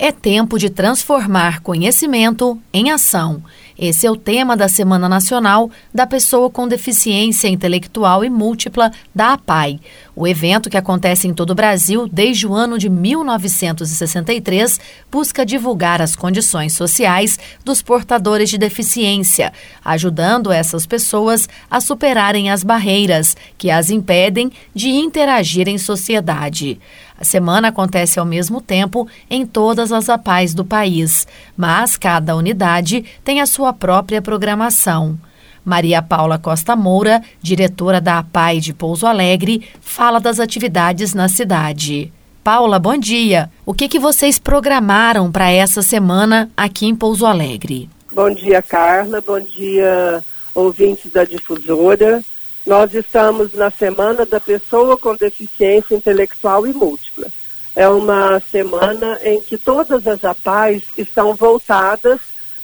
É tempo de transformar conhecimento em ação. Esse é o tema da Semana Nacional da Pessoa com Deficiência Intelectual e Múltipla da APAI. O evento, que acontece em todo o Brasil desde o ano de 1963, busca divulgar as condições sociais dos portadores de deficiência, ajudando essas pessoas a superarem as barreiras que as impedem de interagir em sociedade. A semana acontece ao mesmo tempo em todas as APAIs do país, mas cada unidade tem a sua própria programação. Maria Paula Costa Moura, diretora da APAI de Pouso Alegre, fala das atividades na cidade. Paula, bom dia. O que, que vocês programaram para essa semana aqui em Pouso Alegre? Bom dia, Carla. Bom dia, ouvintes da difusora. Nós estamos na Semana da Pessoa com Deficiência Intelectual e Múltipla. É uma semana em que todas as APAES estão voltadas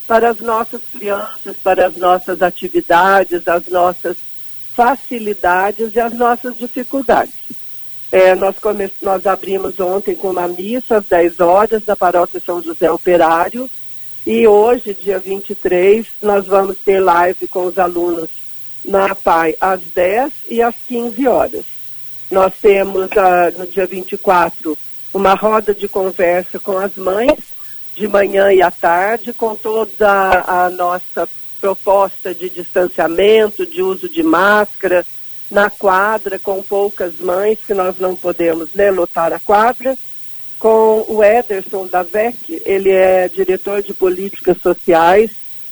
para as nossas crianças, para as nossas atividades, as nossas facilidades e as nossas dificuldades. É, nós, come... nós abrimos ontem com uma missa às 10 horas da paróquia São José Operário e hoje, dia 23, nós vamos ter live com os alunos na PAI às 10 e às 15 horas. Nós temos uh, no dia 24 uma roda de conversa com as mães, de manhã e à tarde, com toda a nossa proposta de distanciamento, de uso de máscara, na quadra, com poucas mães, que nós não podemos né, lotar a quadra, com o Ederson da VEC, ele é diretor de políticas sociais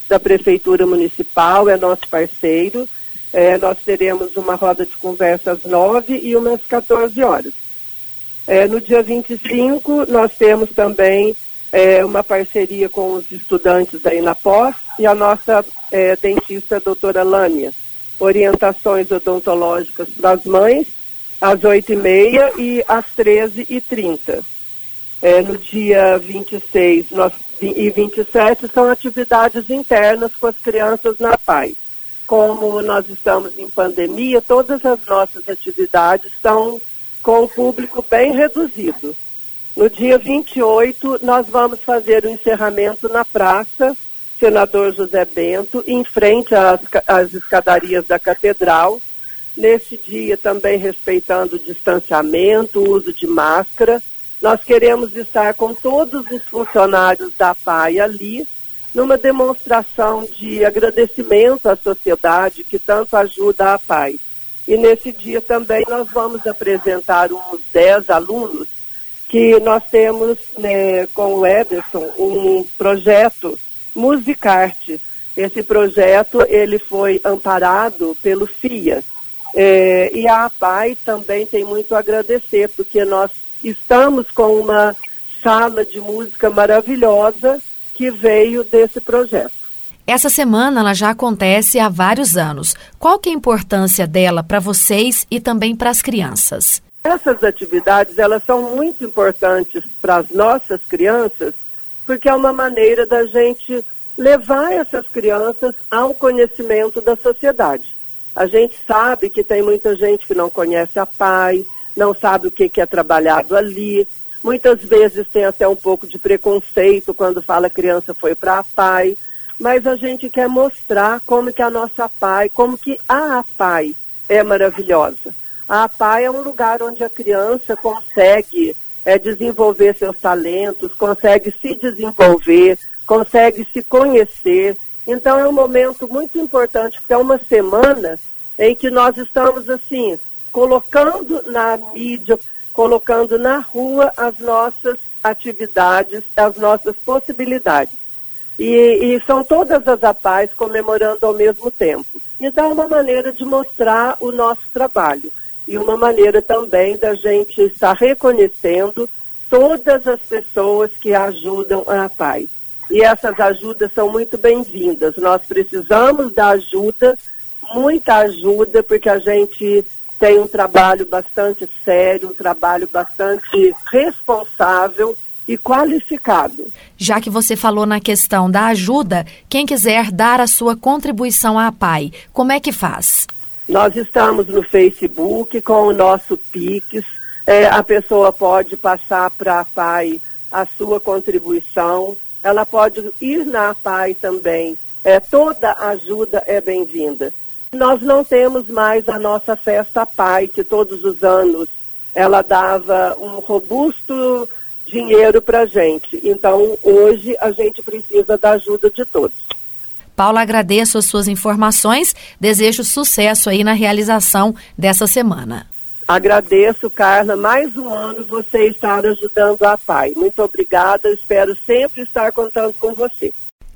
da Prefeitura Municipal, é nosso parceiro, é, nós teremos uma roda de conversa às 9 e umas 14 horas. É, no dia 25, nós temos também é, uma parceria com os estudantes da Inapós e a nossa é, dentista, doutora Lânia. Orientações odontológicas para as mães, às 8h30 e às 13h30. É, no dia 26 nós, e 27 são atividades internas com as crianças na paz como nós estamos em pandemia, todas as nossas atividades estão com o público bem reduzido. No dia 28, nós vamos fazer o encerramento na praça Senador José Bento, em frente às, às escadarias da Catedral. Nesse dia, também respeitando o distanciamento, o uso de máscara. Nós queremos estar com todos os funcionários da PAI ali, numa demonstração de agradecimento à sociedade que tanto ajuda a paz. E nesse dia também nós vamos apresentar uns 10 alunos que nós temos né, com o Ederson um projeto Musicarte. Esse projeto ele foi amparado pelo FIA. É, e a APAI também tem muito a agradecer, porque nós estamos com uma sala de música maravilhosa que veio desse projeto. Essa semana ela já acontece há vários anos. Qual que é a importância dela para vocês e também para as crianças? Essas atividades elas são muito importantes para as nossas crianças, porque é uma maneira da gente levar essas crianças ao conhecimento da sociedade. A gente sabe que tem muita gente que não conhece a pai, não sabe o que, que é trabalhado ali, Muitas vezes tem até um pouco de preconceito quando fala criança foi para a pai, mas a gente quer mostrar como que a nossa pai, como que a pai é maravilhosa. A pai é um lugar onde a criança consegue é, desenvolver seus talentos, consegue se desenvolver, consegue se conhecer. Então é um momento muito importante, porque é uma semana em que nós estamos assim, colocando na mídia, colocando na rua as nossas atividades, as nossas possibilidades. E, e, são todas as APAES comemorando ao mesmo tempo. Então, é uma maneira de mostrar o nosso trabalho e uma maneira também da gente estar reconhecendo todas as pessoas que ajudam a APAES. E essas ajudas são muito bem-vindas. Nós precisamos da ajuda, muita ajuda, porque a gente tem um trabalho bastante sério, um trabalho bastante responsável e qualificado. Já que você falou na questão da ajuda, quem quiser dar a sua contribuição à PAI, como é que faz? Nós estamos no Facebook com o nosso Pix. É, a pessoa pode passar para a PAI a sua contribuição. Ela pode ir na PAI também. É, toda ajuda é bem-vinda. Nós não temos mais a nossa festa PAI, que todos os anos ela dava um robusto dinheiro para a gente. Então, hoje, a gente precisa da ajuda de todos. Paula, agradeço as suas informações, desejo sucesso aí na realização dessa semana. Agradeço, Carla, mais um ano você estar ajudando a PAI. Muito obrigada, espero sempre estar contando com você.